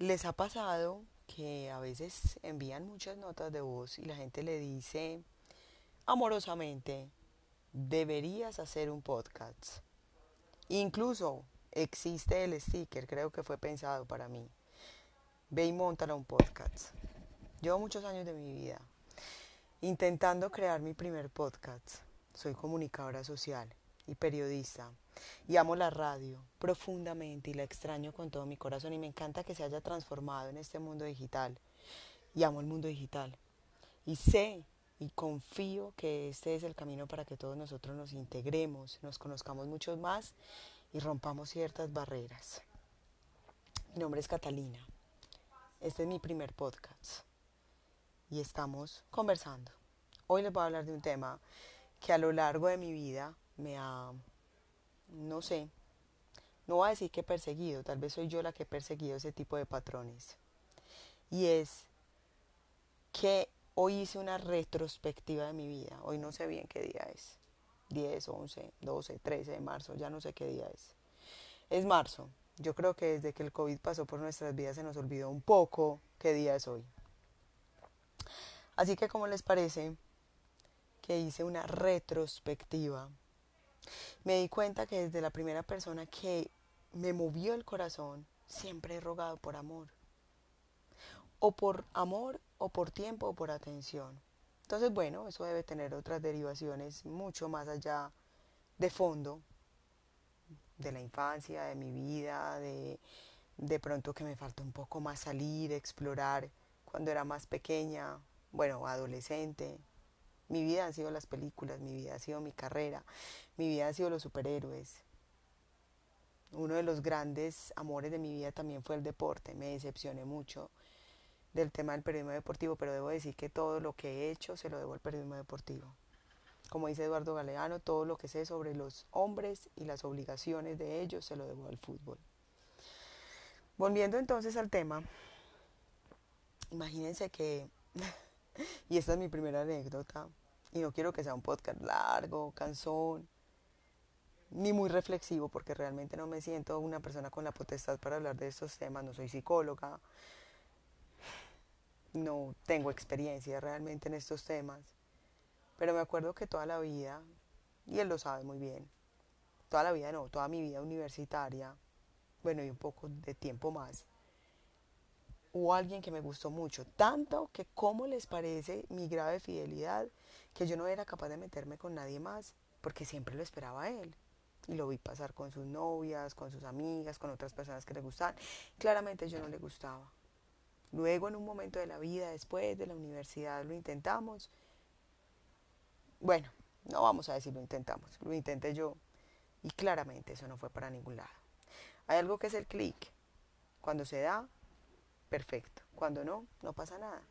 ¿Les ha pasado que a veces envían muchas notas de voz y la gente le dice amorosamente, deberías hacer un podcast? Incluso existe el sticker, creo que fue pensado para mí. Ve y montala un podcast. Llevo muchos años de mi vida intentando crear mi primer podcast. Soy comunicadora social y periodista y amo la radio profundamente y la extraño con todo mi corazón y me encanta que se haya transformado en este mundo digital y amo el mundo digital y sé y confío que este es el camino para que todos nosotros nos integremos, nos conozcamos mucho más y rompamos ciertas barreras. Mi nombre es Catalina. Este es mi primer podcast y estamos conversando. Hoy les voy a hablar de un tema que a lo largo de mi vida me ha, no sé, no voy a decir que he perseguido, tal vez soy yo la que he perseguido ese tipo de patrones. Y es que hoy hice una retrospectiva de mi vida, hoy no sé bien qué día es, 10, 11, 12, 13 de marzo, ya no sé qué día es. Es marzo, yo creo que desde que el COVID pasó por nuestras vidas se nos olvidó un poco qué día es hoy. Así que, ¿cómo les parece que hice una retrospectiva me di cuenta que desde la primera persona que me movió el corazón, siempre he rogado por amor. O por amor, o por tiempo, o por atención. Entonces, bueno, eso debe tener otras derivaciones mucho más allá de fondo, de la infancia, de mi vida, de, de pronto que me falta un poco más salir, explorar cuando era más pequeña, bueno, adolescente, mi vida han sido las películas, mi vida ha sido mi carrera, mi vida ha sido los superhéroes. Uno de los grandes amores de mi vida también fue el deporte. Me decepcioné mucho del tema del periodismo deportivo, pero debo decir que todo lo que he hecho se lo debo al periodismo deportivo. Como dice Eduardo Galeano, todo lo que sé sobre los hombres y las obligaciones de ellos se lo debo al fútbol. Volviendo entonces al tema, imagínense que y esta es mi primera anécdota. Y no quiero que sea un podcast largo, cansón, ni muy reflexivo, porque realmente no me siento una persona con la potestad para hablar de estos temas. No soy psicóloga, no tengo experiencia realmente en estos temas. Pero me acuerdo que toda la vida, y él lo sabe muy bien, toda la vida no, toda mi vida universitaria, bueno, y un poco de tiempo más, hubo alguien que me gustó mucho, tanto que como les parece mi grave fidelidad, que yo no era capaz de meterme con nadie más, porque siempre lo esperaba él. Y lo vi pasar con sus novias, con sus amigas, con otras personas que le gustaban. Claramente yo no le gustaba. Luego en un momento de la vida, después de la universidad, lo intentamos. Bueno, no vamos a decir lo intentamos, lo intenté yo. Y claramente eso no fue para ningún lado. Hay algo que es el clic. Cuando se da, perfecto. Cuando no, no pasa nada.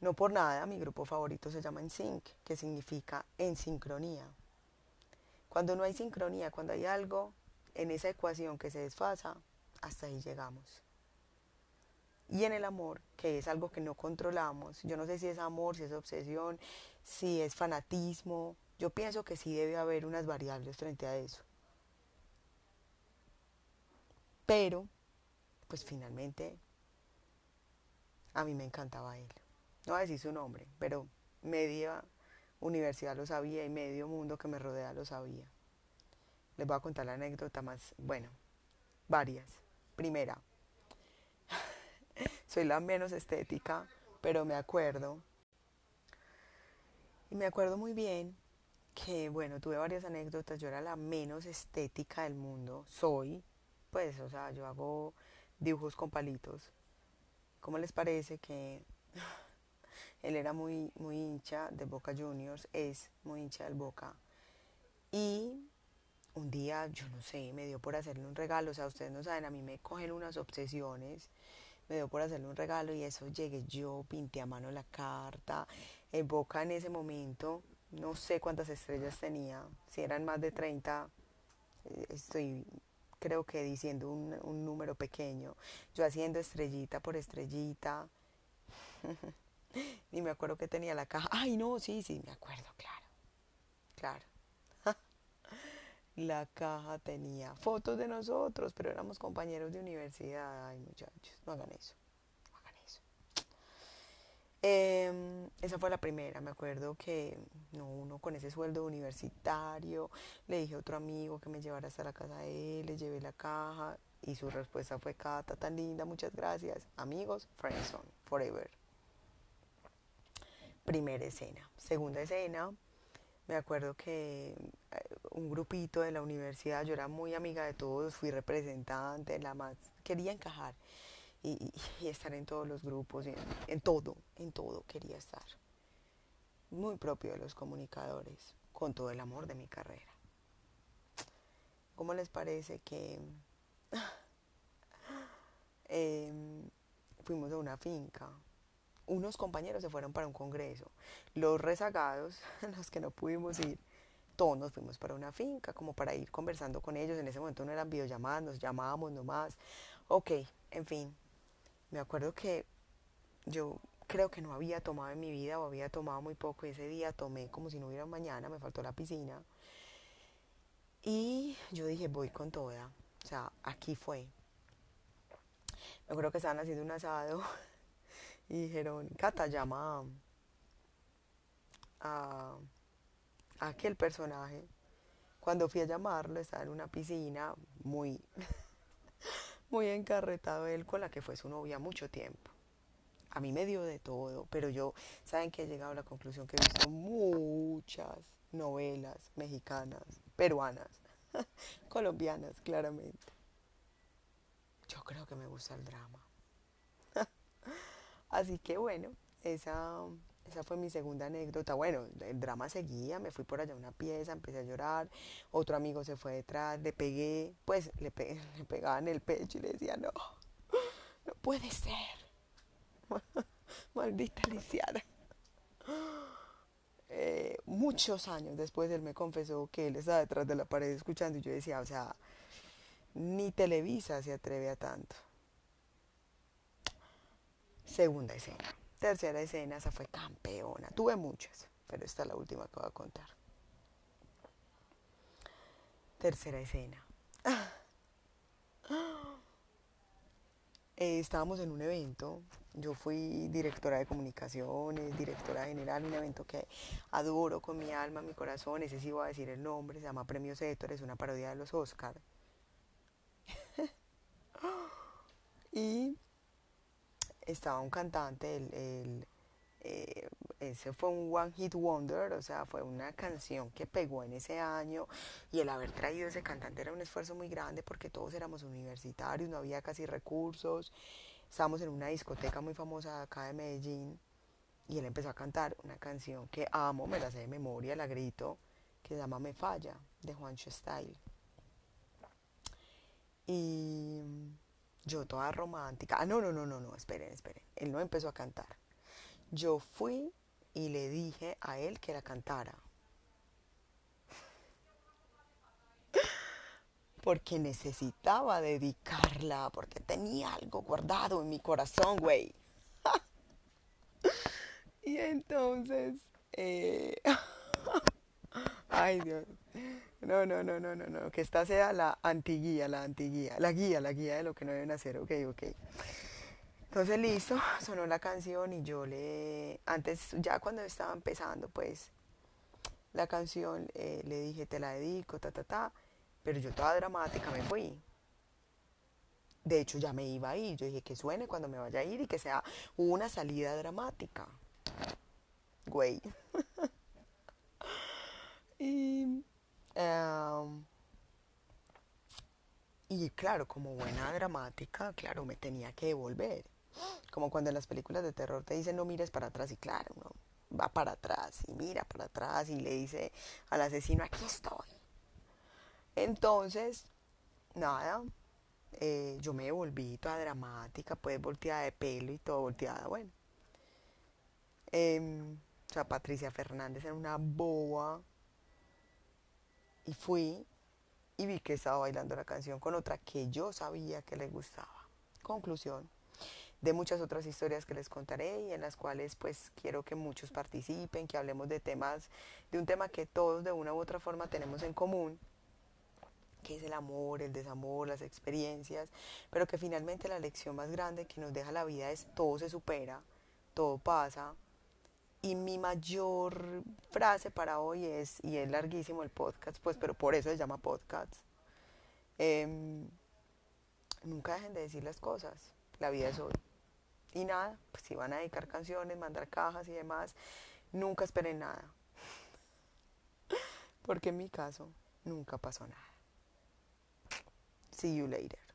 No por nada, mi grupo favorito se llama En que significa en sincronía. Cuando no hay sincronía, cuando hay algo en esa ecuación que se desfasa, hasta ahí llegamos. Y en el amor, que es algo que no controlamos, yo no sé si es amor, si es obsesión, si es fanatismo, yo pienso que sí debe haber unas variables frente a eso. Pero pues finalmente a mí me encantaba él. No voy a decir su nombre, pero media universidad lo sabía y medio mundo que me rodea lo sabía. Les voy a contar la anécdota más, bueno, varias. Primera, soy la menos estética, pero me acuerdo, y me acuerdo muy bien que, bueno, tuve varias anécdotas, yo era la menos estética del mundo, soy, pues, o sea, yo hago dibujos con palitos. ¿Cómo les parece que él era muy, muy hincha de Boca Juniors, es muy hincha del Boca? Y un día, yo no sé, me dio por hacerle un regalo, o sea, ustedes no saben, a mí me cogen unas obsesiones, me dio por hacerle un regalo y eso llegué yo, pinté a mano la carta, en Boca en ese momento, no sé cuántas estrellas tenía, si eran más de 30, eh, estoy creo que diciendo un, número pequeño, yo haciendo estrellita por estrellita. Ni me acuerdo que tenía la caja. Ay, no, sí, sí, me acuerdo, claro. Claro. la caja tenía fotos de nosotros, pero éramos compañeros de universidad. Ay, muchachos, no hagan eso. Em, esa fue la primera. Me acuerdo que no, uno con ese sueldo universitario, le dije a otro amigo que me llevara hasta la casa de él, le llevé la caja y su respuesta fue, Cata, tan linda, muchas gracias. Amigos, friendzone, forever. Primera escena. Segunda escena, me acuerdo que eh, un grupito de la universidad, yo era muy amiga de todos, fui representante, la más, quería encajar y, estar en todos los grupos, en, en todo, en todo quería estar. Muy propio de los comunicadores, con todo el amor de mi carrera. ¿Cómo les parece que em, fuimos a una finca? Unos compañeros se fueron para un congreso. Los rezagados, los que no pudimos ir, todos nos fuimos para una finca, como para ir conversando con ellos. En ese momento no eran videollamadas, nos llamábamos nomás. Ok, en fin. Me acuerdo que yo creo que no había tomado en mi vida o había tomado muy poco ese día tomé como si no hubiera mañana, me faltó la piscina. Y yo dije, voy con toda. O sea, aquí fue. Me acuerdo que estaban haciendo un asado y dijeron, Cata, llama a, aquel personaje. Cuando fui a llamarlo, estaba en una piscina muy, muy encarretado él con la que fue su novia mucho tiempo. A mí me dio de todo, pero yo, ¿saben que he llegado a la conclusión que he visto muchas novelas mexicanas, peruanas, colombianas, claramente. Yo creo que me gusta el drama. Así que bueno, esa, esa fue mi segunda anécdota. Bueno, el drama seguía, me fui por allá a una pieza, empecé a llorar, otro amigo se fue detrás, le pegué, pues le, le pegaba en el pecho y le decía, no, no puede ser. Maldita lisiada. Eh, muchos años después él me confesó que él estaba detrás de la pared escuchando y yo decía, o sea, ni Televisa se atreve a tanto. Segunda escena. Tercera escena, esa fue campeona. Tuve muchas, pero esta es la última que voy a contar. Tercera escena. Eh, estábamos en un evento, yo fui directora de comunicaciones, directora general, un evento que adoro con mi alma, mi corazón, ese sí voy a decir el nombre, se llama Premio Setor, es una parodia de los Oscars. y estaba un cantante, el, eh, ese fue un One Hit Wonder, o sea, fue una canción que pegó en ese año y el haber traído ese cantante era un esfuerzo muy grande porque todos éramos universitarios, no había casi recursos, estábamos en una discoteca muy famosa acá de Medellín y él empezó a cantar una canción que amo, me la sé de memoria, la grito, que se llama Me Falla, de Juancho Style. Y yo toda romántica. Ah, no, no, no, no, no, esperen, esperen. Él no empezó a cantar. Yo fui y le dije a él que la cantara. Porque necesitaba dedicarla, porque tenía algo guardado en mi corazón, güey. y entonces... Eh... Ay, Dios. No, no, no, no, no, no. Que esta sea la antiguía, la antiguía. La guía, la guía de lo que no deben hacer. Ok, ok. Entonces, listo. Sonó la canción y yo le. Antes, ya cuando estaba empezando, pues. La canción eh, le dije, te la dedico, ta, ta, ta. Pero yo toda dramática me fui. De hecho, ya me iba a ir. Yo dije que suene cuando me vaya a ir y que sea una salida dramática. Güey. y Em, y claro, como buena dramática, claro, me tenía que devolver. Como cuando en las películas de terror te dicen no mires para atrás y claro, uno va para atrás y mira para atrás y le dice al asesino, aquí estoy. Entonces, nada, eh, yo me devolví toda dramática, pues volteada de pelo y todo volteada, bueno. Em, o sea, Patricia Fernández era una boba y fui y vi que estaba bailando la canción con otra que yo sabía que le gustaba. Conclusión de muchas otras historias que les contaré y en las cuales pues quiero que muchos participen, que hablemos de temas, de un tema que todos de una u otra forma tenemos en común qué es el amor, el desamor, las experiencias, pero que finalmente la lección más grande que nos deja la vida es todo se supera, todo pasa. Y mi mayor frase para hoy es, y es larguísimo el podcast, pues, pero por eso se llama podcast. Em, nunca dejen de decir las cosas, la vida es hoy. Y nada, pues si van a dedicar canciones, mandar cajas y demás, nunca esperen nada. Porque en mi caso nunca pasó nada. See you later.